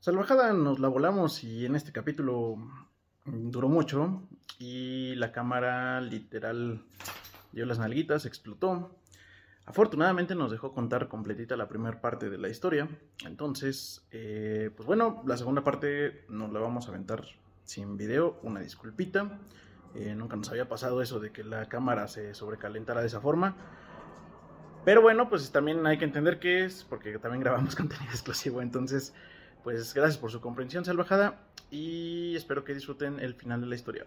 Salvajada nos la volamos y en este capítulo duró mucho y la cámara literal dio las nalguitas, explotó. Afortunadamente nos dejó contar completita la primera parte de la historia. Entonces, eh, pues bueno, la segunda parte nos la vamos a aventar sin video. Una disculpita. Eh, nunca nos había pasado eso de que la cámara se sobrecalentara de esa forma. Pero bueno, pues también hay que entender que es, porque también grabamos contenido exclusivo. Entonces, pues gracias por su comprensión salvajada y espero que disfruten el final de la historia.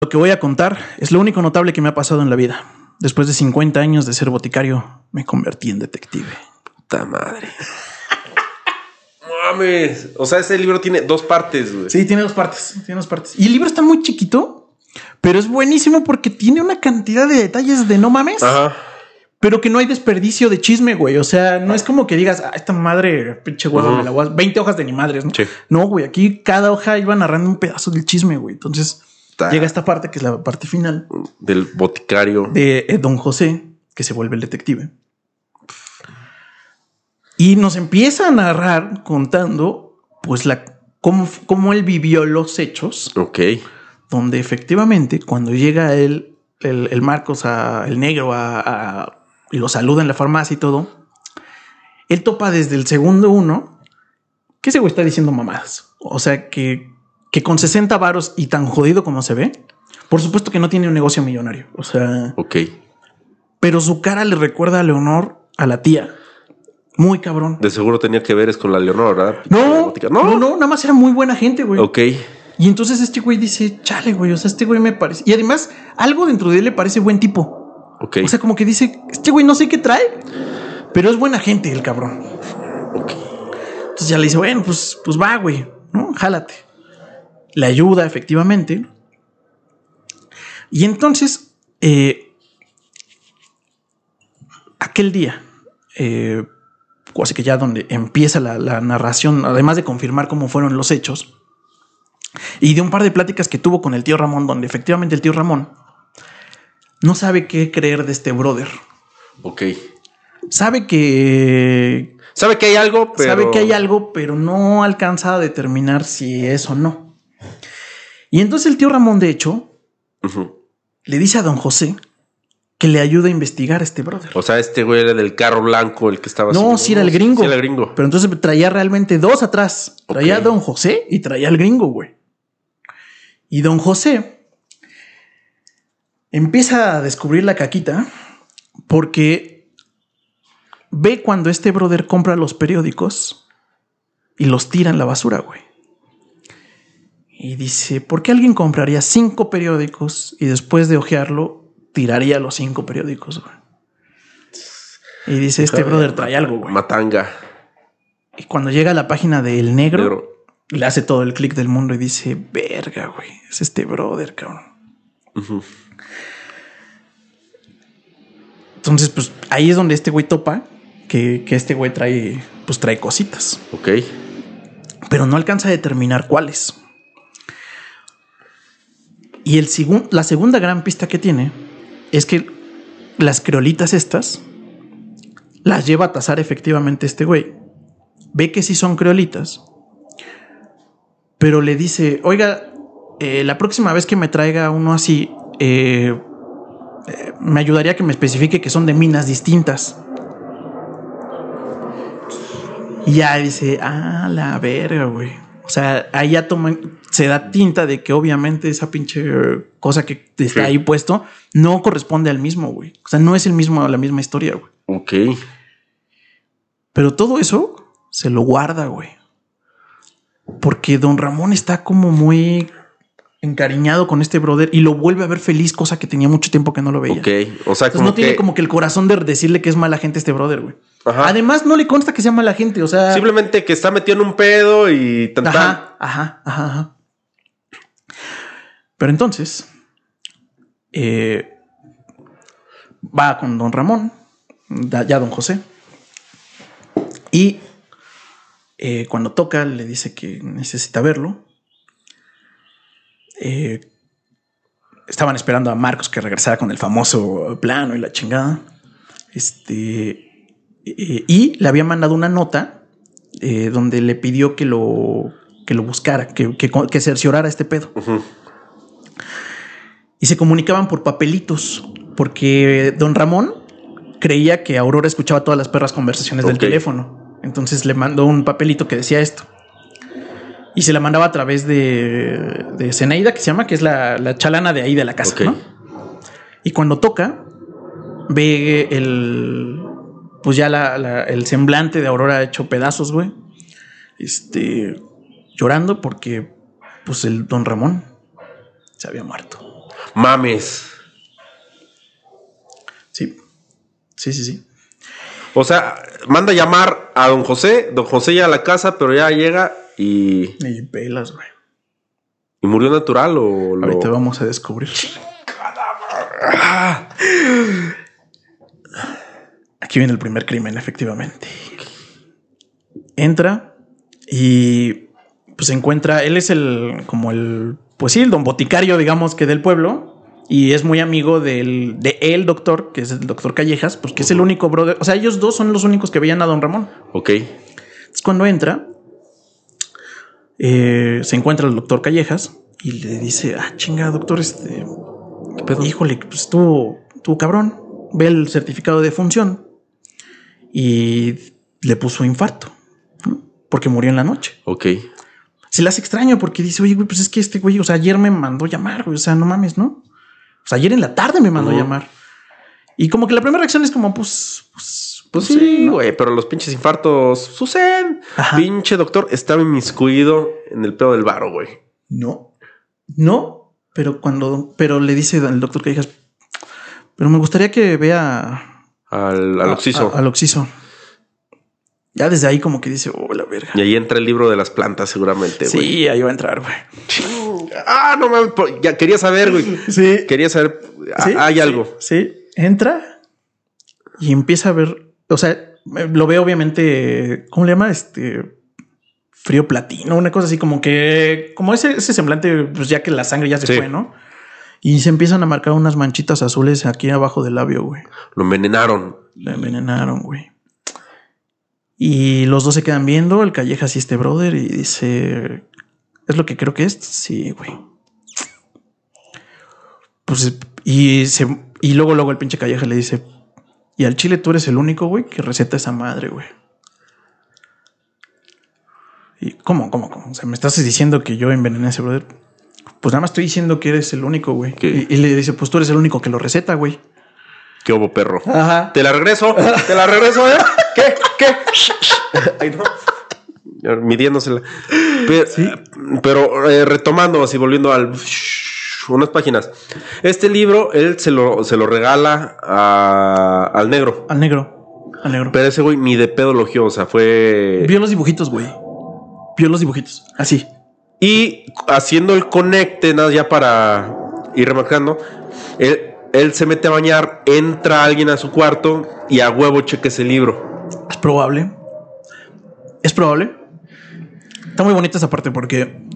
Lo que voy a contar es lo único notable que me ha pasado en la vida. Después de 50 años de ser boticario, me convertí en detective. Puta madre. Mames. O sea, ese libro tiene dos partes, güey. Sí, tiene dos partes. Tiene dos partes. Y el libro está muy chiquito, pero es buenísimo porque tiene una cantidad de detalles de no mames. Ajá pero que no hay desperdicio de chisme, güey. O sea, no es como que digas, ah, esta madre, pinche huevo, me la voy 20 hojas de ni madres, ¿no? No, güey, aquí cada hoja iba narrando un pedazo del chisme, güey. Entonces llega esta parte que es la parte final del boticario de eh, Don José, que se vuelve el detective. Y nos empieza a narrar contando, pues, la cómo, cómo él vivió los hechos. Ok. Donde efectivamente, cuando llega él, el, Marcos, a, el negro, a y lo saluda en la farmacia y todo, él topa desde el segundo uno que ese güey está diciendo mamadas. O sea, que, que con 60 varos y tan jodido como se ve, por supuesto que no tiene un negocio millonario. O sea, ok. Pero su cara le recuerda a Leonor, a la tía. Muy cabrón. De seguro tenía que ver es con la Leonor, ¿verdad? No, no, no, no, nada más era muy buena gente, güey. Ok. Y entonces este güey dice, chale, güey, o sea, este güey me parece. Y además, algo dentro de él le parece buen tipo. O sea, como que dice, este güey no sé qué trae, pero es buena gente el cabrón. Entonces ya le dice, bueno, pues, pues va, güey, ¿no? Jálate. Le ayuda, efectivamente. Y entonces, eh, aquel día, eh, así que ya donde empieza la, la, narración, además de confirmar cómo fueron los hechos, y de un par de pláticas que tuvo con el tío Ramón, donde efectivamente el tío Ramón no sabe qué creer de este brother. Ok. Sabe que. Sabe que hay algo, pero. Sabe que hay algo, pero no alcanza a determinar si es o no. Y entonces el tío Ramón, de hecho, le dice a don José que le ayude a investigar a este brother. O sea, este güey era del carro blanco, el que estaba. No, sí era el gringo. Sí era el gringo. Pero entonces traía realmente dos atrás. Traía a don José y traía al gringo, güey. Y don José empieza a descubrir la caquita porque ve cuando este brother compra los periódicos y los tira en la basura, güey. Y dice, ¿por qué alguien compraría cinco periódicos y después de hojearlo tiraría los cinco periódicos, güey? Y dice, este brother trae algo, güey. Matanga. Y cuando llega a la página del negro, le hace todo el clic del mundo y dice, verga, güey, es este brother, cabrón. Entonces, pues ahí es donde este güey topa que, este güey trae, pues trae cositas. Ok. Pero no alcanza a determinar cuáles. Y el la segunda gran pista que tiene es que las creolitas estas las lleva a tasar efectivamente este güey. Ve que sí son creolitas, pero le dice, oiga, eh, la próxima vez que me traiga uno así, eh, me ayudaría que me especifique que son de minas distintas. Y ya dice, ah, la verga, güey. O sea, ahí ya toma, se da tinta de que obviamente esa pinche cosa que está ahí puesto no corresponde al mismo, güey. O sea, no es el mismo, la misma historia, güey. Ok. Pero todo eso se lo guarda, güey. Porque don Ramón está como muy encariñado con este brother y lo vuelve a ver feliz, cosa que tenía mucho tiempo que no lo veía. Ok, o sea, no tiene como que el corazón de decirle que es mala gente este brother, güey. Además, no le consta que sea mala gente, o sea. Simplemente que está metido en un pedo y tan ajá, ajá, ajá, ajá. Pero entonces, eh, va con don Ramón, ya don José, y eh, cuando toca le dice que necesita verlo eh, estaban esperando a Marcos que regresara con el famoso plano y la chingada. Este. y le había mandado una nota eh, donde le pidió que lo, que lo buscara, que, que, que cerciorara este pedo. Y se comunicaban por papelitos, porque don Ramón creía que Aurora escuchaba todas las perras conversaciones del teléfono. Entonces le mandó un papelito que decía esto. Y se la mandaba a través de, de Zenaida, que se llama, que es la, la chalana de ahí de la casa. ¿no? Y cuando toca, ve el. Pues ya la- la- el semblante de Aurora hecho pedazos, güey. Este. Llorando porque, pues, el don Ramón se había muerto. Mames. Sí. Sí, sí, sí. O sea, manda a llamar a don José. Don José ya a la casa, pero ya llega y. Y pelas, güey. ¿Y murió natural o lo.? Ahorita vamos a descubrir. Aquí viene el primer crimen, efectivamente. Entra y pues se encuentra, él es el, como el, pues sí, el don boticario, digamos que del pueblo. Y es muy amigo del, de el doctor, que es el doctor Callejas, pues que es el único brother. O sea, ellos dos son los únicos que veían a don Ramón. Ok. Entonces, cuando entra, eh, se encuentra el doctor Callejas y le dice: Ah, chinga, doctor, este. ¿Qué pedo? Híjole, pues estuvo, estuvo cabrón. Ve el certificado de función y le puso infarto ¿no? porque murió en la noche. Ok. Se le hace extraño porque dice: Oye, güey, pues es que este güey, o sea, ayer me mandó llamar, güey, o sea, no mames, ¿no? O sea, ayer en la tarde me mandó llamar. Y como que la primera reacción es como, pues, pues, Pues sí, ¿no? güey, pero los pinches infartos suceden. Ajá. Pinche doctor estaba inmiscuido en el pedo del varo, güey. No, no, pero cuando, pero le dice el doctor que digas, pero me gustaría que vea Al, al oxiso. a- al oxiso. Ya desde ahí como que dice, oh, la verga. Y ahí entra el libro de las plantas, seguramente, güey. Sí, ahí va a entrar, güey. Ah, no mames. Ya quería saber, güey. Sí. Quería saber. ah, Sí, Hay algo. Sí, entra y empieza a ver, o sea, lo ve obviamente, ¿cómo le llama? Este frío platino, una cosa así como que, como ese, ese semblante, pues ya que la sangre ya se Sí. fue, ¿no? Y se empiezan a marcar unas manchitas azules aquí abajo del labio, güey. Lo envenenaron. Lo envenenaron, güey. Y los dos se quedan viendo, el Callejas y este brother, y dice, ¿es lo que creo que es? Sí, güey. Pues, y, se, y luego, luego el pinche Callejas le dice, y al chile tú eres el único, güey, que receta esa madre, güey. ¿Y cómo, cómo, cómo? O sea, me estás diciendo que yo envenené a ese brother. Pues nada más estoy diciendo que eres el único, güey. Y, y le dice, pues tú eres el único que lo receta, güey. ¿Qué hubo, perro? Ajá. Te la regreso. Te la regreso, ¿eh? ¿Qué? ¿Qué? Ay, no. Midiéndosela. Pero, pero, eh, retomando, así volviendo al. Unas páginas. Este libro, él se lo, se lo regala a- al negro. Al negro. Al negro. Pero ese güey ni de pedo logió, o sea, fue. Vio los dibujitos, güey. Vio los dibujitos. Así. Y haciendo el conecte, nada ya para ir remarcando, él, él se mete a bañar, entra alguien a su cuarto y a huevo cheque ese libro. Es probable. Es probable. Está muy bonita esa parte porque.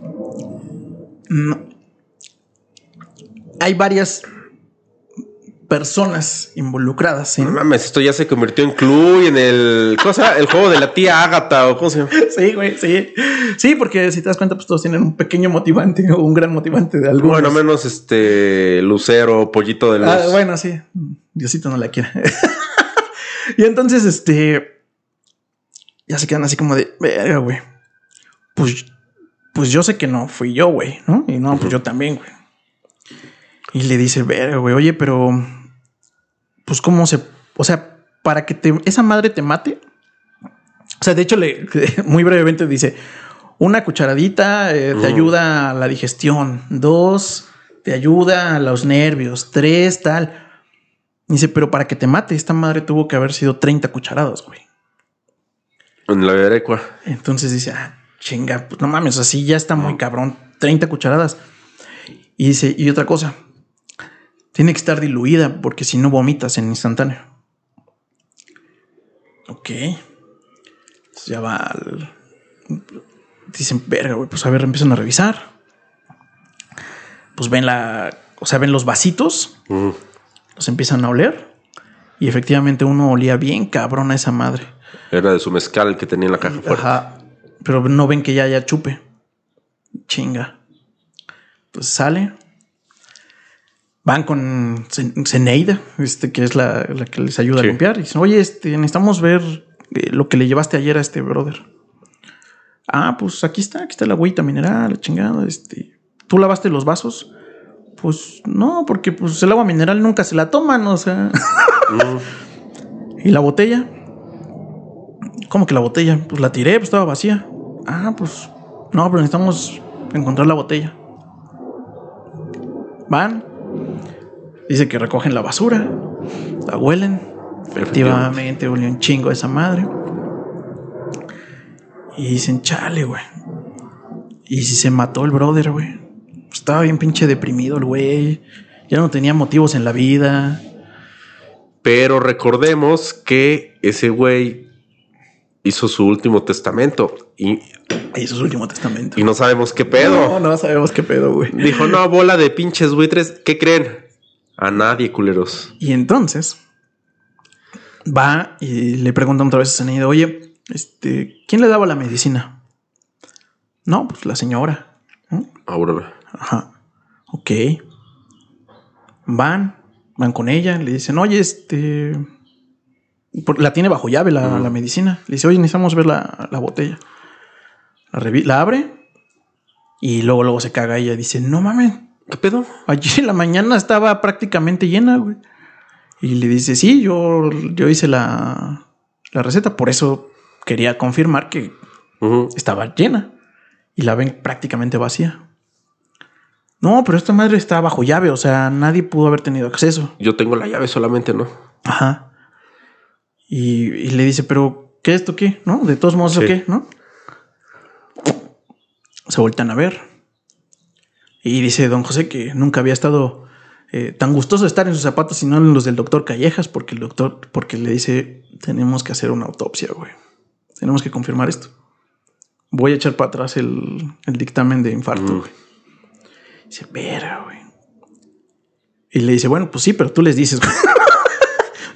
Hay varias personas involucradas No mames, esto ya se convirtió en club y en el. cosa El juego de la tía Ágata o cómo se llama. Sí, güey, sí. Sí, porque si te das cuenta, pues todos tienen un pequeño motivante o un gran motivante de algo. Bueno, menos este Lucero, pollito de los. Ah, bueno, sí. Diosito no la quiere. y entonces, este. Ya se quedan así como de. Verga, güey. Pues. Pues yo sé que no fui yo, güey, ¿no? Y no, pues yo también, güey. Y le dice, verga, güey, oye, pero. Pues, ¿cómo se. O sea, para que te, esa madre te mate. O sea, de hecho, le, muy brevemente dice: una cucharadita eh, te ayuda a la digestión. Dos, te ayuda a los nervios. Tres, tal. Dice, pero para que te mate, esta madre tuvo que haber sido 30 cucharadas, güey. En la berecua. Entonces dice, ah, chinga, pues no mames, así ya está muy cabrón. 30 cucharadas. Y dice, y otra cosa, tiene que estar diluida porque si no vomitas en instantáneo. Ok. Entonces ya va al... Dicen, verga, güey, pues a ver, empiezan a revisar. Pues ven la... O sea, ven los vasitos, los empiezan a oler. Y efectivamente uno olía bien cabrón a esa madre. Era de su mezcal que tenía en la caja fuerte. Ajá. Pero no ven que ya haya chupe. Chinga. Pues sale. Van con Zeneida, este, que es la, la que les ayuda Sí. a limpiar. Y dicen, oye, este, necesitamos ver eh, lo que le llevaste ayer a este brother. Ah, pues aquí está, aquí está la agüita mineral, la chingada. Este, ¿Tú lavaste los vasos? Pues no, porque pues el agua mineral nunca se la toman, o sea. Mm. ¿Y la botella? ¿Cómo que la botella? Pues la tiré, pues estaba vacía. Ah, pues no, pero necesitamos encontrar la botella. Van. Dice que recogen la basura. La huelen. Efectivamente, olió un chingo esa madre. Y dicen, chale, güey. Y si se mató el brother, güey. Estaba bien pinche deprimido el güey. Ya no tenía motivos en la vida. Pero recordemos que ese güey hizo su último testamento y, Hizo su último testamento. y no sabemos qué pedo. No, no sabemos qué pedo, güey. Dijo, no, bola de pinches buitres. ¿Qué creen? A nadie, culeros. Y entonces va y le pregunta otra vez a Zeneida, oye, este, ¿quién le daba la medicina? No, pues la señora. ¿no? Ahora, Ajá. Ok. Van, van con ella, le dicen, oye, este. Por- La tiene bajo llave la, la medicina. Le dice, oye, necesitamos ver la, la botella. La, abre y luego, luego se caga ella. Dice, no mames, ¿qué pedo? Ayer en la mañana estaba prácticamente llena, güey. Y le dice, sí, yo, yo hice la, la receta, por eso quería confirmar que estaba llena. Y la ven prácticamente vacía. No, pero esta madre está bajo llave, o sea, nadie pudo haber tenido acceso. Yo tengo la llave solamente, ¿no? Ajá. Y, y le dice, pero ¿qué esto qué? ¿No? De todos modos, ¿o qué? ¿No? Se voltean a ver. Y dice don José que nunca había estado eh, tan gustoso de estar en sus zapatos y no en los del doctor Callejas, porque el doctor, porque le dice, tenemos que hacer una autopsia, güey. Tenemos que confirmar esto. Voy a echar para atrás el, el dictamen de infarto, Mm. güey. Dice, verga, güey. Y le dice, bueno, pues sí, pero tú les dices, güey.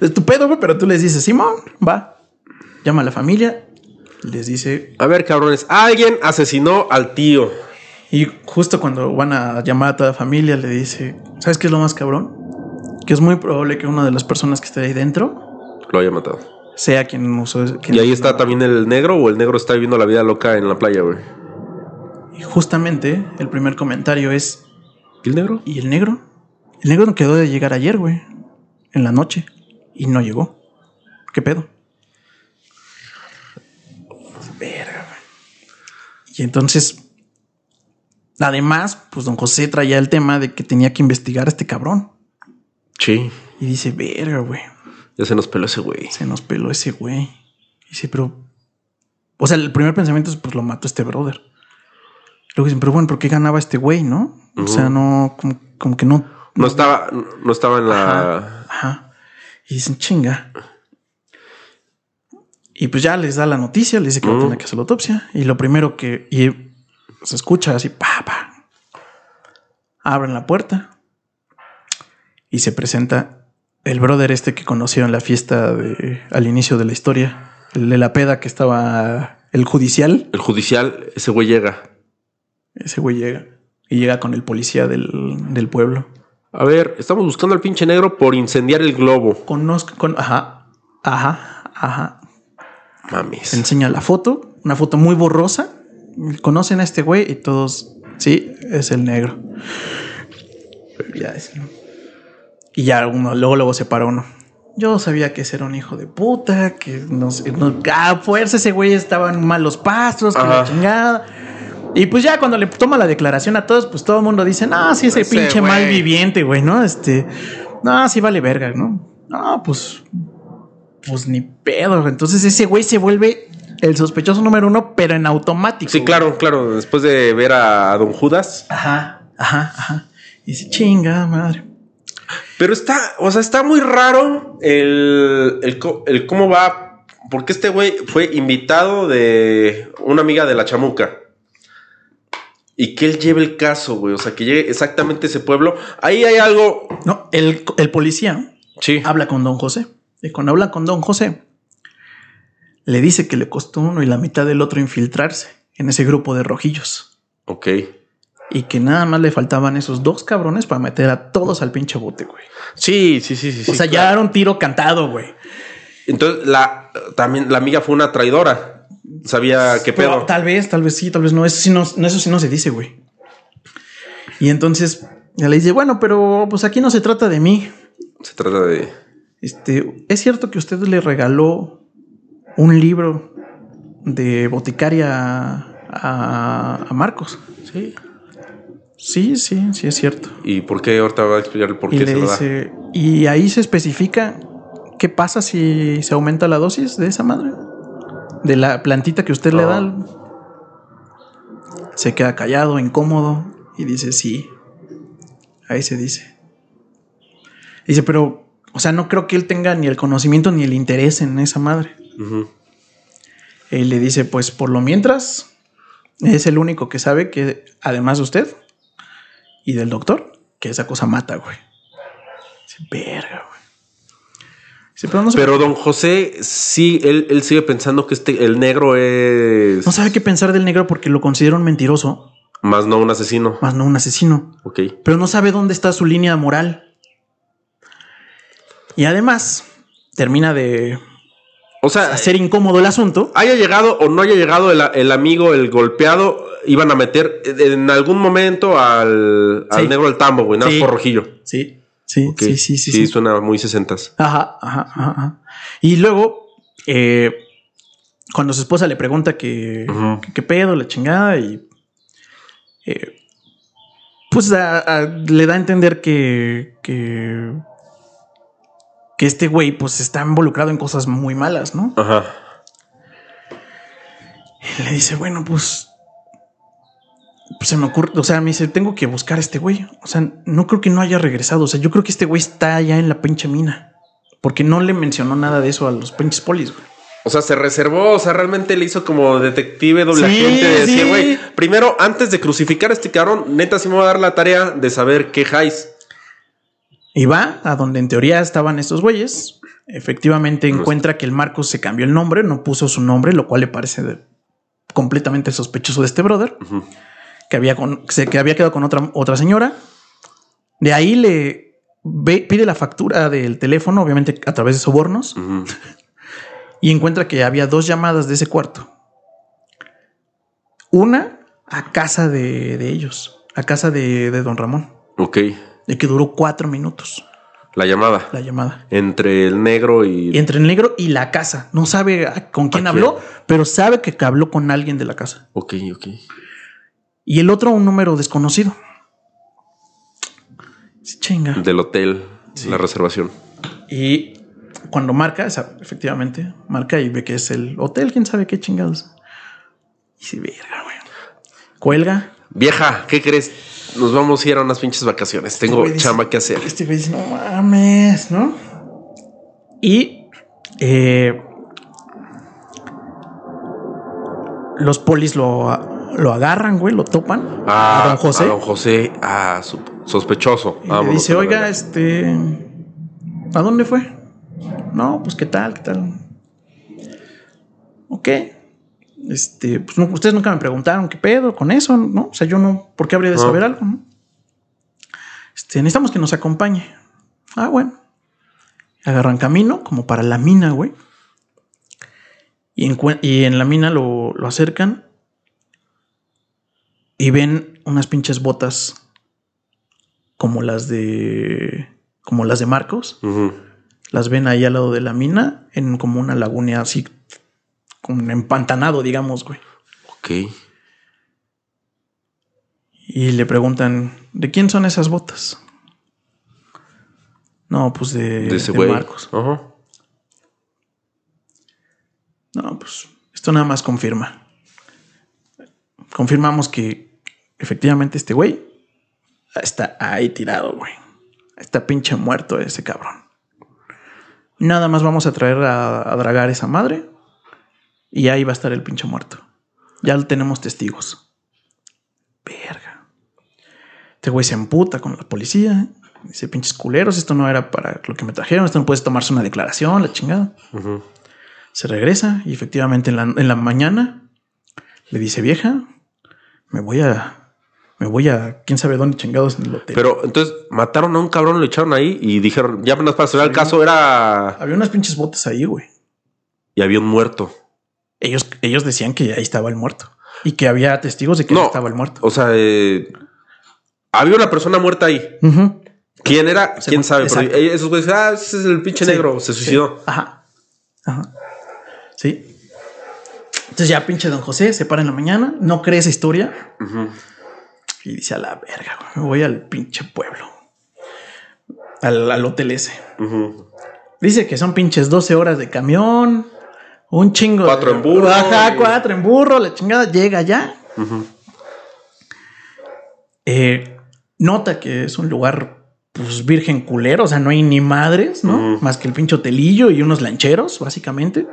Es tu pedo, güey, pero tú les dices, Simón, va. Llama a la familia. Les dice. A ver, cabrones, alguien asesinó al tío. Y justo cuando van a llamar a toda la familia, le dice: ¿Sabes qué es lo más cabrón? Que es muy probable que una de las personas que esté ahí dentro Lo haya matado. sea quien usó. quien- Y ahí está también el negro o el negro está viviendo la vida loca en la playa, güey. Y justamente el primer comentario es: ¿Y el negro? ¿Y el negro? El negro no quedó de llegar ayer, güey. En la noche. Y no llegó. ¿Qué pedo? Verga, güey. Y entonces, además, pues don José traía el tema de que tenía que investigar a este cabrón. Sí. Y dice, verga, güey. Ya se nos peló ese güey. Se nos peló ese güey. Y dice, pero. O sea, el primer pensamiento es, pues lo mató este brother. Luego dicen, pero bueno, ¿por qué ganaba este güey, no? O sea, no, como, como que no. No estaba, no estaba en la. Ajá. Y dicen, chinga. Y pues ya les da la noticia, les dice que Mm. tener que hacer la autopsia. Y lo primero que y se escucha así, pa, pa. Abren la puerta y se presenta el brother este que conoció en la fiesta de, al inicio de la historia. El de la peda que estaba el judicial. El judicial, ese güey llega. Ese güey llega. Y llega con el policía del, del pueblo. A ver, estamos buscando al pinche negro por incendiar el globo. Conozco, con, ajá, ajá, ajá. Mames. Se enseña la foto, una foto muy borrosa. Conocen a este güey y todos, sí, es el negro. Ya es, ¿no? Y ya uno, luego, luego se para uno. Yo sabía que ese era un hijo de puta, que no sé, no, a fuerza ese güey estaba en malos pasos, que la chingada. Y pues ya cuando le toma la declaración a todos, pues todo el mundo dice, no, sí, ese Ese pinche güey". mal viviente, güey, ¿no? Este, no, sí vale verga, ¿no? No, pues, pues ni pedo. Entonces ese güey se vuelve el sospechoso número uno, pero en automático. Sí, claro, claro. Después de ver a, Don Judas. Ajá, ajá, ajá. Y dice, chinga, madre. Pero está, o sea, está muy raro el, el, el cómo va. Porque este güey fue invitado de una amiga de la chamuca. Y que él lleve el caso, güey. O sea, que llegue exactamente ese pueblo. Ahí hay algo. No, el, el policía Sí. habla con don José. Y cuando habla con don José, le dice que le costó uno y la mitad del otro infiltrarse en ese grupo de rojillos. Ok. Y que nada más le faltaban esos dos cabrones para meter a todos al pinche bote, güey. Sí, sí, sí, sí. o sea, ya era un tiro cantado, güey. Entonces, la, también la amiga fue una traidora. Sabía qué Pero pedo. Tal vez, tal vez sí, tal vez no. Eso sí no, no, eso sí no se dice, güey. Y entonces ella le dice, bueno, pero pues aquí no se trata de mí. Se trata de. Este, es cierto que usted le regaló un libro de boticaria a, a Marcos. Sí. Sí, sí, sí es cierto. ¿Y por qué ahorita va a explicar el por Y qué le se lo da? dice, y ahí se especifica qué pasa si se aumenta la dosis de esa madre, de la plantita que usted le da. Al- Se queda callado, incómodo y dice, sí. Ahí se dice. Dice, pero, o sea, no creo que él tenga ni el conocimiento ni el interés en esa madre. Ujú. Él le dice, pues por lo mientras, es el único que sabe que, además de usted y del doctor, que esa cosa mata, güey. Dice, verga, güey. Pero no, don José, sí, él, él sigue pensando que este, el negro es. no sabe qué pensar del negro porque lo considera un mentiroso, Más no un asesino. más no un asesino. Ok. Pero no sabe dónde está su línea moral. Y además, termina de O sea, hacer incómodo el asunto. haya llegado o no haya llegado el, el amigo, el golpeado, iban a meter en algún momento al, al Sí. negro al tambo, güey, nada más Sí. por rojillo. Sí, sí, Ok. sí, sí, sí, sí. suena muy sesentas. Ajá, ajá, ajá. Y luego, eh, cuando su esposa le pregunta que, Ujú. que qué pedo, la chingada, y eh, pues a- a- le da a entender que, que, que este güey pues está involucrado en cosas muy malas, ¿no? Ajá. Y le dice, bueno, pues, pues se me ocurre, o sea, me dice, tengo que buscar a este güey. O sea, no creo que no haya regresado. O sea, yo creo que este güey está allá en la pinche mina. Porque no le mencionó nada de eso a los pinches polis, güey. O sea, se reservó, o sea, realmente le hizo como detective doble Sí, agente de decir, sí. güey, primero, antes de crucificar a este cabrón, neta sí me va a dar la tarea de saber qué jais. Y va a donde en teoría estaban estos güeyes. Efectivamente encuentra que el Marcos se cambió el nombre, no puso su nombre, lo cual le parece de- completamente sospechoso de este brother, Ujú. Que había, con- se- que había quedado con otra, otra señora. De ahí le ve- pide la factura del teléfono, obviamente a través de sobornos, y encuentra que había dos llamadas de ese cuarto. Una a casa de, de ellos, a casa de, de don Ramón, Ok. de que duró cuatro minutos La llamada. la llamada. Entre el negro y. Entre el negro y la casa. No sabe con quién ¿A habló, pero sabe que habló con alguien de la casa. Ok, ok. Y el otro, un número desconocido. Sí, chinga. Del hotel, la reservación. Y cuando marca, esa, efectivamente, marca y ve que es el hotel, quién sabe qué chingados. Y si verga, güey. Cuelga. Vieja, ¿qué crees? Nos vamos a ir a unas pinches vacaciones. Tengo dice- chamba que hacer. Este güey dice, no mames, ¿no? Y eh, los polis lo, lo agarran, güey, lo topan. Ah, a don José. A don José, ah, sospechoso. Y le dice, oiga, verga". este, ¿a dónde fue? No, pues qué tal, qué tal. Ok. Este, pues no, ustedes nunca me preguntaron qué pedo con eso, ¿no? O sea, yo no, ¿por qué habría de Ah. saber algo, no? Este, necesitamos que nos acompañe. Ah, bueno. Agarran camino como para la mina, güey. Y, encue- y en la mina lo, lo acercan y ven unas pinches botas como las de como las de Marcos. Las ven ahí al lado de la mina en como una laguna así como empantanado, digamos, güey. Ok. Y le preguntan, ¿de quién son esas botas? No, pues de, De ese de güey. Marcos. Ajá. No, pues esto nada más confirma. Confirmamos que efectivamente este güey está ahí tirado, güey. Está pinche muerto ese cabrón. Nada más vamos a traer a, a dragar esa madre y ahí va a estar el pinche muerto. Ya tenemos testigos. Verga. Este güey se emputa con la policía. Dice, pinches culeros, esto no era para lo que me trajeron. Esto no puedes tomarse una declaración, la chingada. Se regresa y efectivamente en la, en la mañana le dice, vieja, me voy a... Me voy a quién sabe dónde chingados en el hotel. Pero entonces mataron a un cabrón, lo echaron ahí y dijeron, ya apenas para cerrar el caso era. Había unas pinches botas ahí, güey. Y había un muerto. Ellos, ellos decían que ahí estaba el muerto. Y que había testigos de que No. ahí estaba el muerto. O sea, eh, había una persona muerta ahí. ¿Quién era? ¿Quién sabe? Pero esos güeyes, ah, ese es el pinche Sí, negro, se sí. suicidó. Ajá. Ajá. Sí. Entonces ya pinche don José se para en la mañana, no cree esa historia Ujú. Y dice a la verga, güey, me voy al pinche pueblo. Al, al hotel ese. Dice que son pinches 12 horas de camión, un chingo. Cuatro de- en burro, Ajá, cuatro en burro, la chingada llega ya. Eh, nota que es un lugar, pues, virgen culero, o sea, no hay ni madres, ¿no? Más que el pinche hotelillo y unos lancheros, básicamente.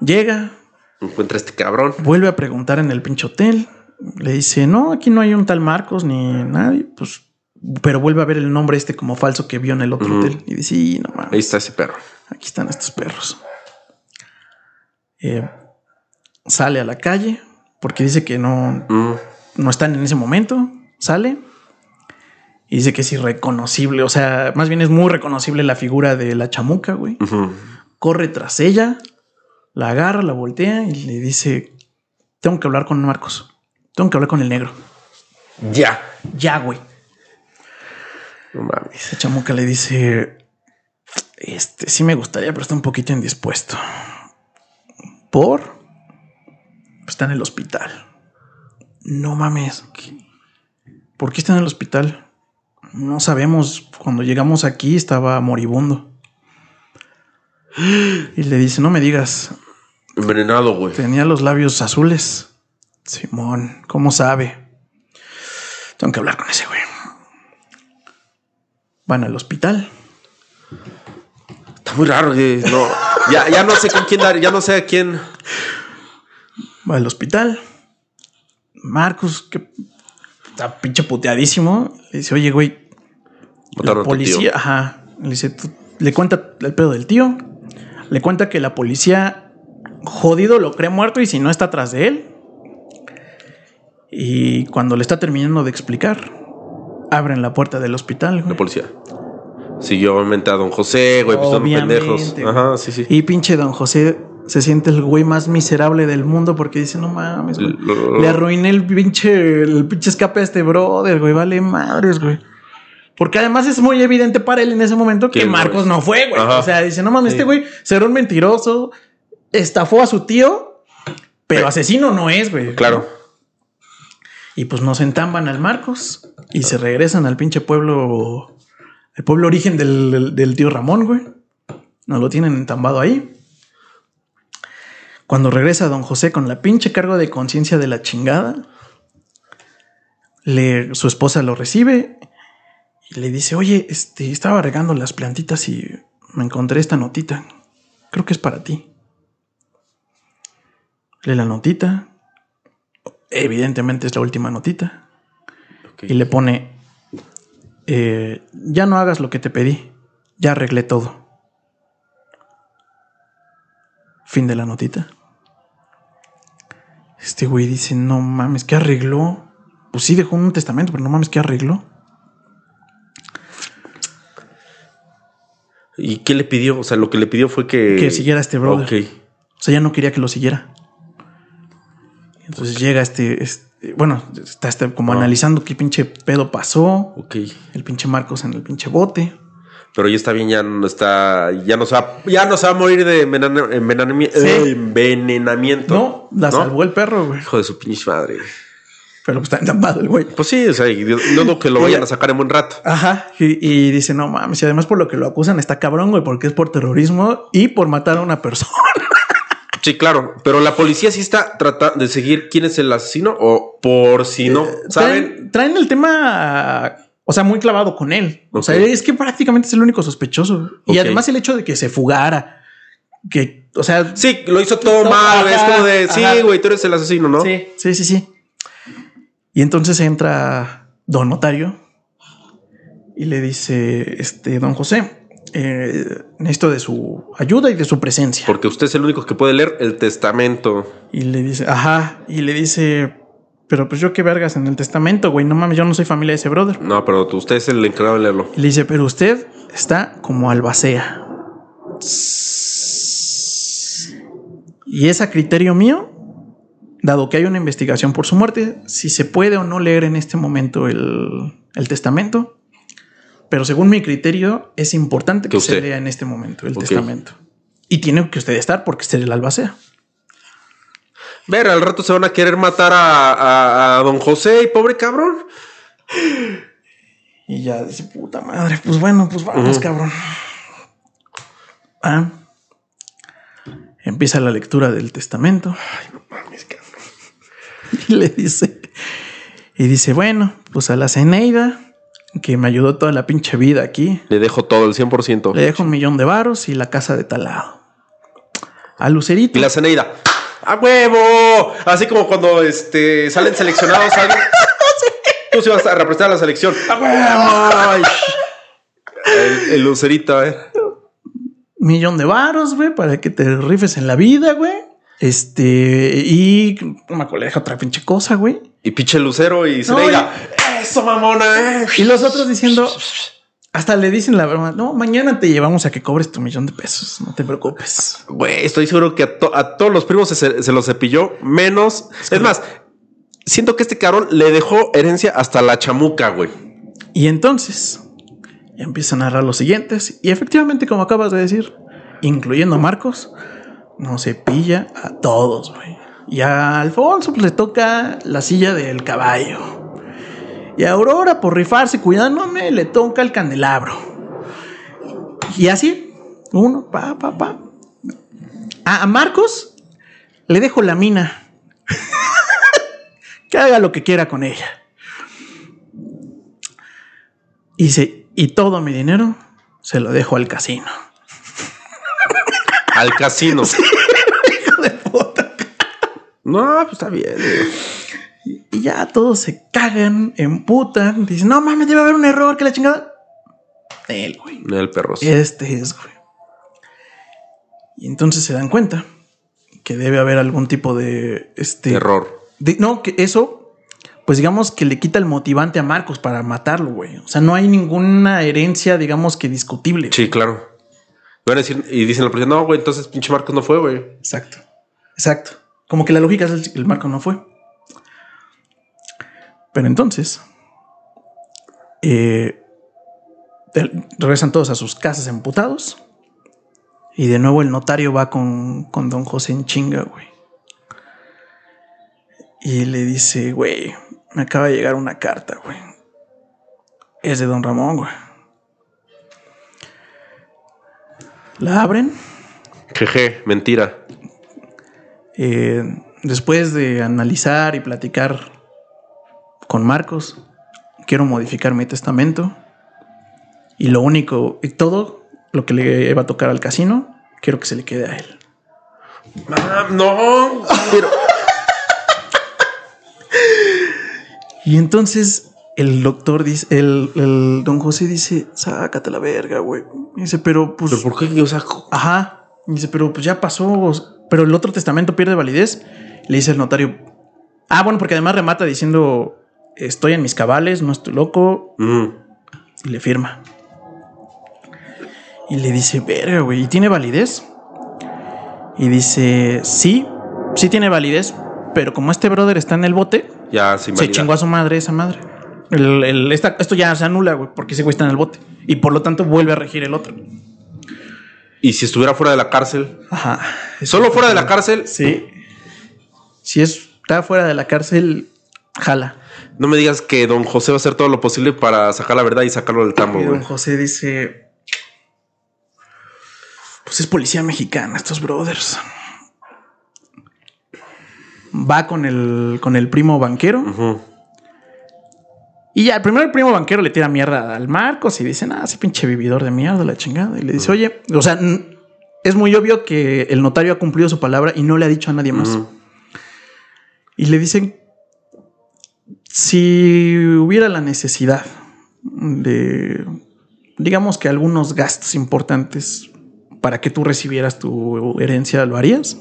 Llega, Encuentra este cabrón. vuelve a preguntar en el pinche hotel. Le dice, no, aquí no hay un tal Marcos ni nadie, pues, pero vuelve a ver el nombre este como falso que vio en el otro hotel. Y dice, sí, no mames. Ahí está ese perro. Aquí están estos perros. Eh, sale a la calle porque dice que no, Mm. no están en ese momento. Sale y dice que es irreconocible. O sea, más bien es muy reconocible la figura de la chamuca, güey. Corre tras ella, la agarra, la voltea y le dice: Tengo que hablar con Marcos. Tengo que hablar con el negro. Ya. Ya, güey. No mames. Esa chamuca le dice: Este sí me gustaría, pero está un poquito indispuesto. Por pues está en el hospital. No mames. ¿Por qué está en el hospital? No sabemos. Cuando llegamos aquí estaba moribundo. Y le dice: No me digas. Envenenado, güey. Tenía los labios azules. Simón, ¿cómo sabe? Tengo que hablar con ese güey. Van al hospital. Está muy raro, güey. No. Ya, ya no sé con quién dar, ya no sé a quién. Va al hospital. Marcos, que está pinche puteadísimo. Le dice, oye, güey, la policía, ajá. Le dice, "Tú-" le cuenta el pedo del tío. Le cuenta que la policía jodido lo cree muerto y si no está atrás de él. Y cuando le está terminando de explicar, abren la puerta del hospital. güey. La policía. Siguió obviamente a don José, güey, pues son pendejos. Ajá, sí, sí. Y pinche don José se siente el güey más miserable del mundo porque dice, no mames, güey. Le arruiné el pinche, el pinche escape a este brother, güey. Vale madres, güey. Porque además es muy evidente para él en ese momento que no Marcos no fue, güey. Ajá. O sea, dice, no mames, Sí. este güey será un mentiroso, estafó a su tío, pero Pe- asesino no es, güey. Claro. Y pues nos entamban al Marcos y se regresan al pinche pueblo, el pueblo origen del, del- del tío Ramón, güey. Nos lo tienen entambado ahí. Cuando regresa don José con la pinche cargo de conciencia de la chingada, le, su esposa lo recibe y le dice, oye, este, estaba regando las plantitas y me encontré esta notita. Creo que es para ti. Lee la notita. Evidentemente es la última notita. Y le pone, eh, ya no hagas lo que te pedí. Ya arreglé todo. Fin de la notita. Este güey dice, no mames, ¿qué arregló? Pues sí dejó un testamento, pero no mames, ¿qué arregló? ¿Y qué le pidió? O sea, lo que le pidió fue que. Que siguiera a este brother. O sea, ya no quería que lo siguiera. Entonces llega este, este- bueno, está este como Ah. analizando qué pinche pedo pasó. Ok. El pinche Marcos en el pinche bote. Pero ya está bien, ya no está. Ya no se va, ya no se va a morir de Sí. eh, envenenamiento. No, la ¿No? salvó el perro, güey. Hijo de su pinche madre. Pero pues está entambado el güey. Pues sí, o sea, no dudo que lo vayan a sacar en buen rato. Ajá. Y, y dice, no mames, y además por lo que lo acusan está cabrón, güey, porque es por terrorismo y por matar a una persona. Sí, claro. Pero la policía sí está tratando de seguir quién es el asesino o por si no saben. Traen, traen el tema, o sea, muy clavado con él. O sea, es que prácticamente es el único sospechoso. Y además el hecho de que se fugara, que, o sea, Sí, lo hizo todo No, mal. ajá, es como de, sí, güey, tú eres el asesino, ¿no? Sí, sí, sí, sí. Y entonces entra don notario y le dice, este, don José, eh, necesito de su ayuda y de su presencia. Porque usted es el único que puede leer el testamento. Y le dice, ajá, y le dice, pero pues yo qué vergas en el testamento, güey, no mames, yo no soy familia de ese brother. No, pero usted es el encargado de leerlo. Y le dice, pero usted está como albacea. Y es a criterio mío, dado que hay una investigación por su muerte, si se puede o no leer en este momento el, el testamento. Pero según mi criterio, es importante que, se lea en este momento el testamento. Y tiene que usted estar porque usted es el albacea. Ver, al rato se van a querer matar a, a, don José y pobre cabrón. Y ya dice, puta madre, pues bueno, pues vamos, cabrón. Ah. Empieza la lectura del testamento. Ay, no mames, cabrón. Y le dice, y dice, bueno, pues a la Ceneida, que me ayudó toda la pinche vida aquí. Le dejo todo, el 100%. Le dejo un millón de varos y la casa de talado. A Lucerito. Y la Ceneida. ¡A huevo! Así como cuando este, salen seleccionados alguien. Tú sí vas a representar a la selección. ¡A huevo! el, Lucerito, a ver. Millón de varos, güey, para que te rifes en la vida, güey. Este, y no me acuerdo, otra pinche cosa, güey. Y pinche lucero y eso mamona. Eh". Y los otros diciendo, hasta le dicen la broma, no, mañana te llevamos a que cobres tu millón de pesos, no te preocupes. Güey, estoy seguro que a, todos los primos se, se los cepilló, menos. Es, más, siento que este cabrón le dejó herencia hasta la chamuca, güey. Y entonces empieza a narrar los siguientes, y efectivamente, como acabas de decir, incluyendo a Marcos, no se pilla a todos, güey. Y a Alfonso pues, le toca la silla del caballo. Y a Aurora, por rifarse cuidándome, le toca el candelabro. Y así, uno, pa, pa, pa. A, Marcos le dejo la mina. que haga lo que quiera con ella. Y, y todo mi dinero se lo dejo al casino. Al casino. hijo de puta. No, pues está bien. Y ya todos se cagan, emputan, dicen, no mames, debe haber un error, que la chingada. Él, güey. El perro. Este es, güey. Y entonces se dan cuenta que debe haber algún tipo de este error. no, que eso, pues digamos que le quita el motivante a Marcos para matarlo, güey. O sea, no hay ninguna herencia, digamos que discutible. Sí, claro y dicen la policía, no, güey, entonces pinche Marcos no fue, güey. Exacto. Exacto. Como que la lógica es el, el Marcos no fue. Pero entonces, eh, regresan todos a sus casas emputados. Y de nuevo el notario va con, con don José en chinga, güey. Y le dice, güey, me acaba de llegar una carta, güey. Es de don Ramón, güey. La abren. Jeje, mentira. Eh, después de analizar y platicar con Marcos, quiero modificar mi testamento. Y lo único, y todo lo que le va a tocar al casino, quiero que se le quede a él. no, pero... y entonces el doctor dice, el, el, don José dice, sácate la verga, güey. Dice, pero pues. ¿Pero por qué? O sea, ajá. Dice, pero pues ya pasó. Pero el otro testamento pierde validez. Le dice el notario. Ah, bueno, porque además remata diciendo, estoy en mis cabales, no estoy loco. Mm. Y le firma. Y le dice, verga, güey, ¿y tiene validez? Y dice, sí, sí tiene validez, pero como este brother está en el bote, ya, se chingó a su madre esa madre. El, esto ya se anula, güey, porque ese güey está en el bote. Y por lo tanto vuelve a regir el otro. ¿Y si estuviera fuera de la cárcel? Ajá. ¿Solo fuera de la cárcel? Sí. Si está fuera de la cárcel, jala. No me digas que don José va a hacer todo lo posible para sacar la verdad y sacarlo del tambo, güey. Don José dice... Pues es policía mexicana, estos brothers. Va con el, con el primo banquero. Y ya, primero el primo banquero le tira mierda al Marcos y dice, ah, ese pinche vividor de mierda, la chingada. Y le dice, oye, o sea, es muy obvio que el notario ha cumplido su palabra y no le ha dicho a nadie más. Y le dicen, si hubiera la necesidad de digamos que algunos gastos importantes para que tú recibieras tu herencia, ¿lo harías?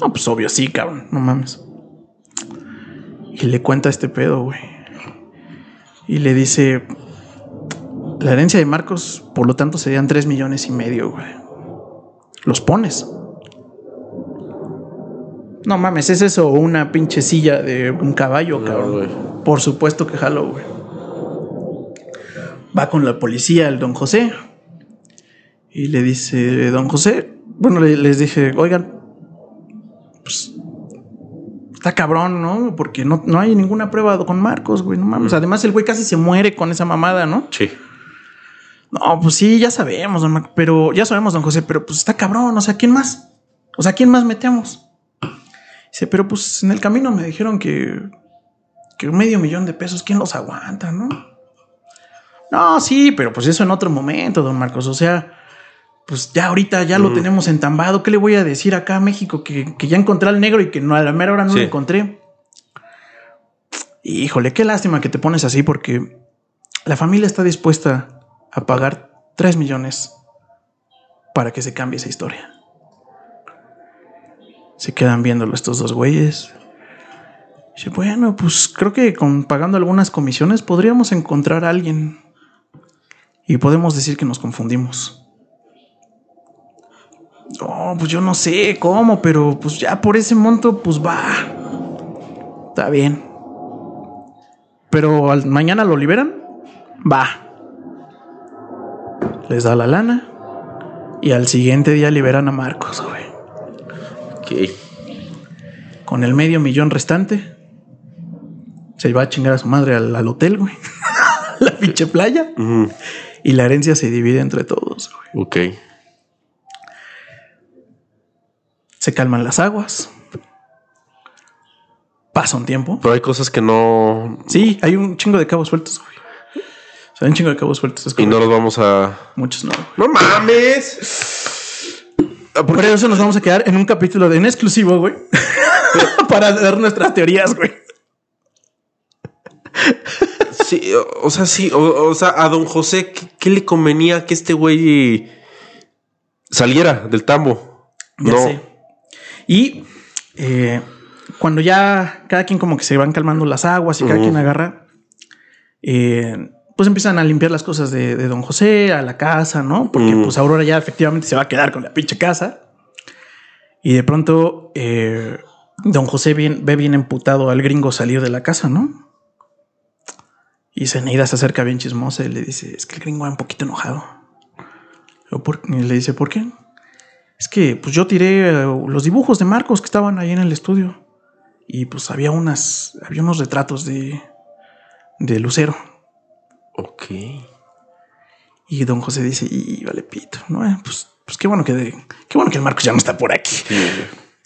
No, pues obvio, sí, cabrón, no mames. Y le cuenta este pedo, güey. Y le dice, la herencia de Marcos, por lo tanto, serían tres millones y medio, güey. Los pones. No mames, ¿es eso una pinche silla de un caballo, cabrón? Por supuesto que jalo, güey. Va con la policía el don José. Y le dice, don José, bueno, les dije, oigan, pues está cabrón, ¿no? Porque no, no hay ninguna prueba con Marcos, güey, no mames. Además, el güey casi se muere con esa mamada, ¿no? Sí. No, pues sí, ya sabemos, don Mar pero ya sabemos, don José, pero pues está cabrón, o sea, ¿quién más? O sea, ¿quién más metemos? Dice, pero pues en el camino me dijeron que, que un medio millón de pesos, ¿quién los aguanta, no? No, sí, pero pues eso en otro momento, don Marcos, o sea, pues ya ahorita ya lo tenemos entambado. ¿Qué le voy a decir acá a México? Que, ya encontré al negro y que no, a la mera hora no lo encontré. Híjole, qué lástima que te pones así porque la familia está dispuesta a pagar 3 millones para que se cambie esa historia. Se quedan viéndolo estos dos güeyes. Dice, bueno, pues creo que con pagando algunas comisiones podríamos encontrar a alguien. Y podemos decir que nos confundimos. No, pues yo no sé cómo, pero pues ya por ese monto, pues va. Está bien. Pero mañana lo liberan, va. Les da la lana. Y al siguiente día liberan a Marcos, güey. Ok. Con el medio millón restante, se va a chingar a su madre al, hotel, güey. la pinche playa. Y la herencia se divide entre todos, güey. Ok. se calman las aguas. Pasa un tiempo. Pero hay cosas que no. Sí, hay un chingo de cabos sueltos, güey. O sea, hay un chingo de cabos sueltos. y no los vamos a. Muchos no. ¡No mames! Por eso nos vamos a quedar en un capítulo de en exclusivo, güey. Para dar nuestras teorías, güey. Sí, o, sea, sí. O, sea, a don José, ¿qué, le convenía que este güey saliera del tambo? no. Y eh, cuando ya cada quien como que se van calmando las aguas y cada quien agarra, eh, pues empiezan a limpiar las cosas de, don José, a la casa, ¿no? Porque pues Aurora ya efectivamente se va a quedar con la pinche casa. Y de pronto eh, don José ve bien emputado al gringo salir de la casa, ¿no? Y Zeneida se acerca bien chismosa y le dice, es que el gringo va un poquito enojado. Y le dice, ¿por qué? Es que pues yo tiré eh, los dibujos de Marcos que estaban ahí en el estudio. Y pues había unas. Había unos retratos de. de Lucero. Ok. Y don José dice, y vale pito, ¿no? Eh, pues, pues qué bueno que qué bueno que el Marcos ya no está por aquí.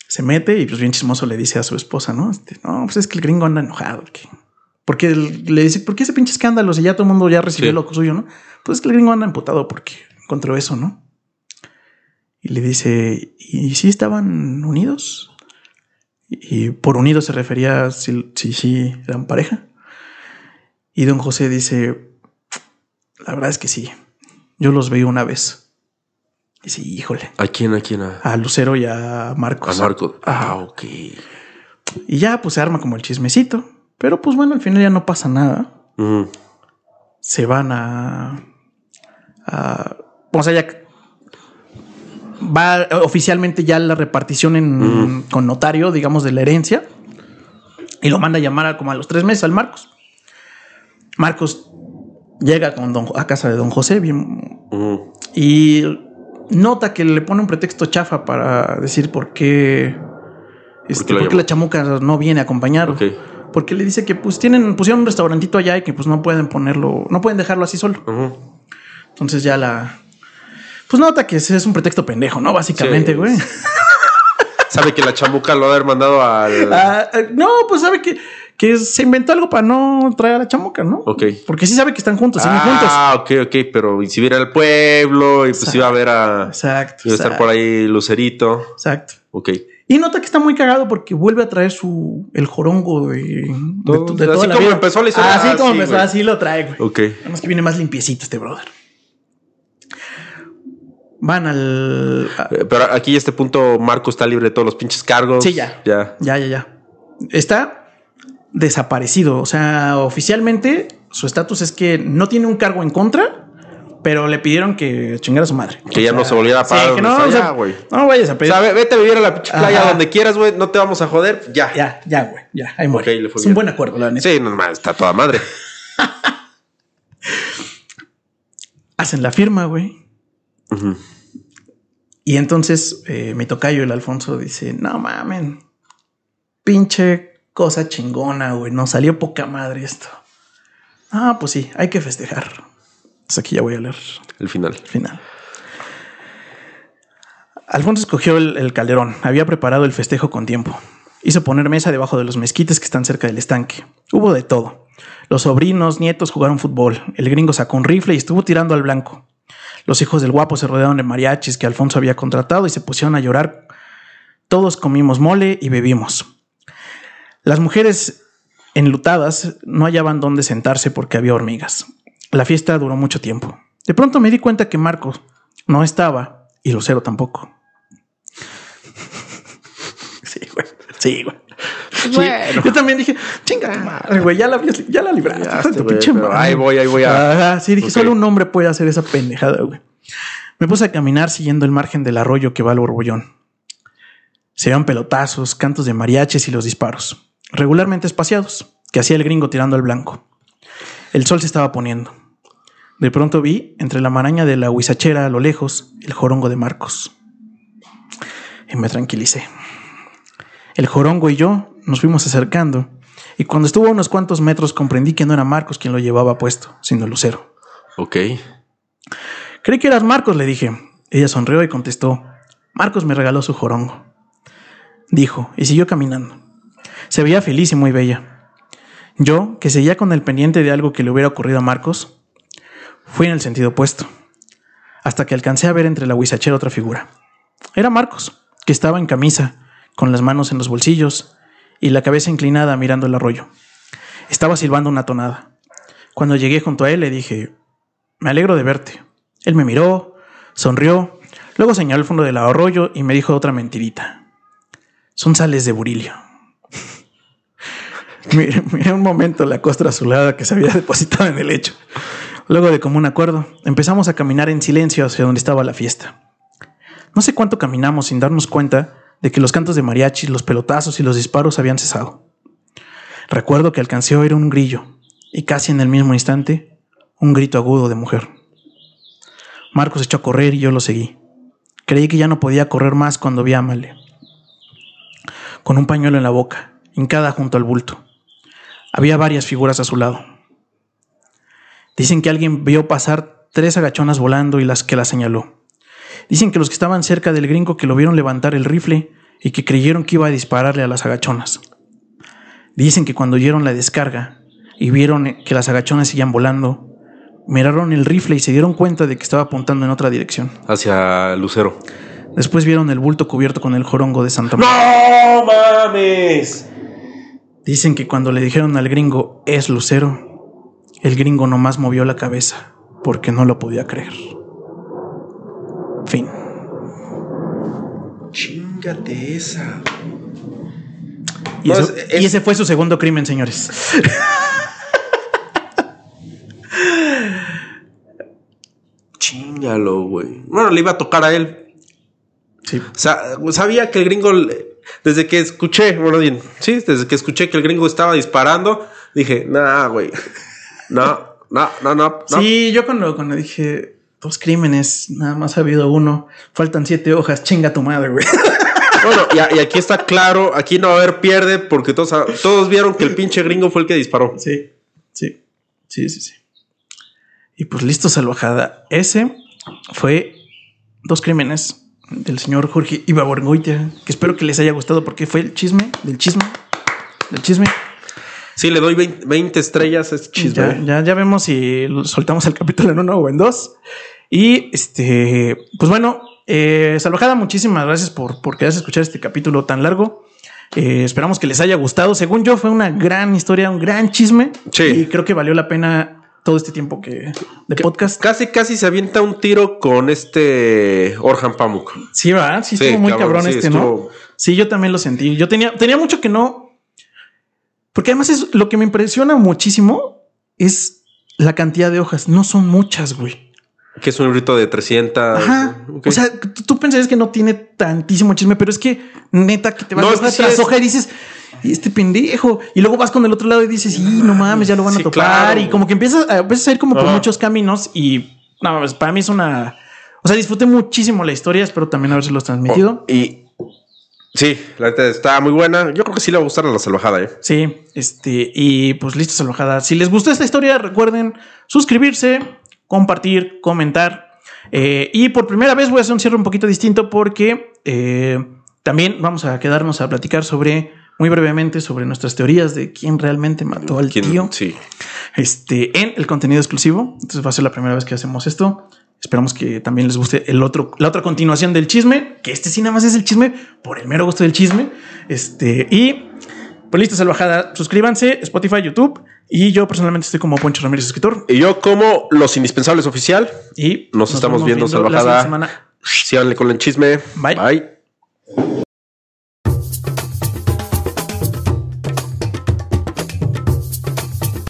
Se mete y pues bien chismoso le dice a su esposa, ¿no? Este, no, pues es que el gringo anda enojado. Porque, porque le dice, ¿por qué ese pinche escándalo? Si ya todo el mundo ya recibió lo suyo, ¿no? Pues es que el gringo anda emputado porque encontró eso, ¿no? Y le dice, ¿y si estaban unidos? Y por unidos se refería si sí eran pareja. Y don José dice, la verdad es que sí, yo los veí una vez. Y sí, híjole. ¿A quién? ¿A quién? A, Lucero y a Marcos. A Marcos. Ah, ok. Y ya pues se arma como el chismecito. Pero pues bueno, al final ya no pasa nada. Se van a... a o sea, ya va oficialmente ya la repartición con notario, digamos, de la herencia. Y lo manda a llamar como a los tres meses al Marcos. Marcos llega con a casa de don José y nota que le pone un pretexto chafa para decir por qué, este, ¿Por, qué la chamuca no viene a acompañar. Porque le dice que pues tienen, pusieron un restaurantito allá y que pues no pueden ponerlo, no pueden dejarlo así solo. Entonces ya la, pues nota que ese es un pretexto pendejo, ¿no? Básicamente, güey. Sabe que la chamuca lo ha haber mandado al. Ah, eh, no, pues sabe que, que se inventó algo para no traer a la chamuca, ¿no? Ok. Porque sí sabe que están juntos, siguen juntos. Ah, ok, ok. Pero si viera al pueblo y pues iba a ver a. Exacto. Iba a estar por ahí Lucerito. Exacto. Ok. Y nota que está muy cagado porque vuelve a traer su el jorongo de, de, así como empezó la historia. Así como empezó, así lo trae, güey. Ok. Además que viene más limpiecito este brother. van al... a- Eh, Pero aquí a este punto Marco está libre de todos los pinches cargos. Sí, ya. Ya. Ya, ya, ya. Está desaparecido. O sea, oficialmente su estatus es que no tiene un cargo en contra, pero le pidieron que chingara a su madre. Que ya no se volviera a sí, parar que donde no, está o sea, ya, güey. no vayas a O pedir. sea, vete a vivir a la pinche playa Ajá. donde quieras, güey. No te vamos a joder. Ya. Ya, ya, güey. Ya, ahí muere. Ok, le fue es bien. un buen acuerdo, la neta. Sí, no, está toda madre. Hacen la firma, güey. Y entonces eh, mi tocayo, el Alfonso, dice: No mamen, pinche cosa chingona, güey. Nos salió poca madre esto. Ah, pues sí, hay que festejar. Pues aquí ya voy a leer El final. el final. Alfonso escogió el, el calderón. Había preparado el festejo con tiempo. Hizo poner mesa debajo de los mezquites que están cerca del estanque. Hubo de todo. Los sobrinos, nietos jugaron fútbol. El gringo sacó un rifle y estuvo tirando al blanco. Los hijos del guapo se rodearon de mariachis que Alfonso había contratado y se pusieron a llorar. Todos comimos mole y bebimos. Las mujeres enlutadas no hallaban dónde sentarse porque había hormigas. La fiesta duró mucho tiempo. De pronto me di cuenta que Marcos no estaba y Lucero tampoco. Sí, güey. Sí, güey. Sí, Bueno. Yo también dije, chinga tu madre, güey, ya la, ya la libraste. Tu pinche madre. ahí voy, ahí voy a- sí, dije, solo un hombre puede hacer esa pendejada, güey. Me puse a caminar siguiendo el margen del arroyo que va al borbollón. Se oían pelotazos, cantos de mariachis y los disparos, regularmente espaciados, que hacía el gringo tirando al blanco. El sol se estaba poniendo. De pronto vi, entre la maraña de la huizachera a lo lejos, el jorongo de Marcos. Y me tranquilicé. El jorongo y yo nos fuimos acercando, y cuando estuvo a unos cuantos metros comprendí que no era Marcos quien lo llevaba puesto, sino Lucero. Ok. Creí que eras Marcos, le dije. Ella sonrió y contestó, Marcos me regaló su jorongo. Dijo, y siguió caminando. Se veía feliz y muy bella. Yo, que seguía con el pendiente de algo que le hubiera ocurrido a Marcos, fui en el sentido opuesto, hasta que alcancé a ver entre la huizachera otra figura. Era Marcos, que estaba en camisa, con las manos en los bolsillos y la cabeza inclinada mirando el arroyo. Estaba silbando una tonada. Cuando llegué junto a él le dije, me alegro de verte. Él me miró, sonrió, luego señaló el fondo del arroyo y me dijo otra mentirita. Son sales de burilio. miré, miré un momento la costra azulada que se había depositado en el lecho. Luego de común acuerdo, empezamos a caminar en silencio hacia donde estaba la fiesta. No sé cuánto caminamos sin darnos cuenta de que los cantos de mariachi, los pelotazos y los disparos habían cesado. Recuerdo que alcancé a oír un grillo y casi en el mismo instante un grito agudo de mujer. Marcos echó a correr y yo lo seguí. Creí que ya no podía correr más cuando vi a Amalia. Con un pañuelo en la boca, hincada junto al bulto. Había varias figuras a su lado. Dicen que alguien vio pasar tres agachonas volando y las que la señaló. Dicen que los que estaban cerca del gringo que lo vieron levantar el rifle y que creyeron que iba a dispararle a las agachonas. Dicen que cuando oyeron la descarga y vieron que las agachonas seguían volando, miraron el rifle y se dieron cuenta de que estaba apuntando en otra dirección. Hacia Lucero. Después vieron el bulto cubierto con el jorongo de Santa María. ¡No mames! Dicen que cuando le dijeron al gringo es Lucero, el gringo nomás movió la cabeza porque no lo podía creer. Fin. Chingate esa. Y, No, eso- es- es- y ese fue su segundo crimen, señores. Chingalo, güey. Bueno, le iba a tocar a él. Sí. O sea, sabía que el gringo, desde que escuché, bueno, bien, sí, desde que escuché que el gringo estaba disparando, dije, nah, güey. No, no, no, no. Sí, yo cuando, cuando dije dos crímenes, nada más ha habido uno, faltan siete hojas, chinga tu madre, güey. Bueno, y, a- y aquí está claro, aquí no va a haber pierde, porque todos, todos vieron que el pinche gringo fue el que disparó. Sí, sí, sí, sí, sí. Y pues listo, salvajada. Ese fue dos crímenes del señor Jorge Ibaborgoitia, que espero que les haya gustado porque fue el chisme, del chisme, del chisme. Sí, le doy 20, 20 estrellas este chisme. Ya, ya, ya vemos si soltamos el capítulo en uno o en dos. Y este, pues bueno, eh, Salvajada, muchísimas gracias por, por quedarse a escuchar este capítulo tan largo. Eh, esperamos que les haya gustado. Según yo, fue una gran historia, un gran chisme. Sí. Y creo que valió la pena todo este tiempo que de podcast. Casi, casi se avienta un tiro con este Orhan Pamuk. Sí, ¿verdad? Sí, estuvo muy cabrón, este, ¿no? Sí, yo también lo sentí. Yo tenía, tenía mucho que no. Porque además es lo que me impresiona muchísimo es la cantidad de hojas. No son muchas, güey. Que es un librito de 300. Ajá. O sea, tú pensarías que no tiene tantísimo chisme, pero es que neta que te vas a hoja tras hoja y dices, y este pendejo. Y luego vas con el otro lado y dices, y no mames, ya lo van a topar. Y como que empiezas, a ir como por muchos caminos y no, pues para mí es una. O sea, disfruté muchísimo la historia, espero también haberse transmitido. Oh, y sí, la neta está muy buena. Yo creo que sí le va a gustar a la salvajada, ¿eh? Sí, este, y pues listo, salvajada. Si les gustó esta historia, recuerden suscribirse, compartir, comentar. Eh, y por primera vez voy a hacer un cierre un poquito distinto porque eh, también vamos a quedarnos a platicar sobre muy brevemente sobre nuestras teorías de quién realmente mató al tío. Sí. Este, en el contenido exclusivo. Entonces va a ser la primera vez que hacemos esto. Esperamos que también les guste el otro, la otra continuación del chisme, que este sí nada más es el chisme por el mero gusto del chisme. Este, y pues listo, salvajada. Suscríbanse, Spotify, YouTube. Y yo personalmente estoy como Poncho Ramírez, escritor. Y yo como Los Indispensables Oficial. Y nos, estamos viendo, salvajada. Síganle con el chisme. Bye. Bye.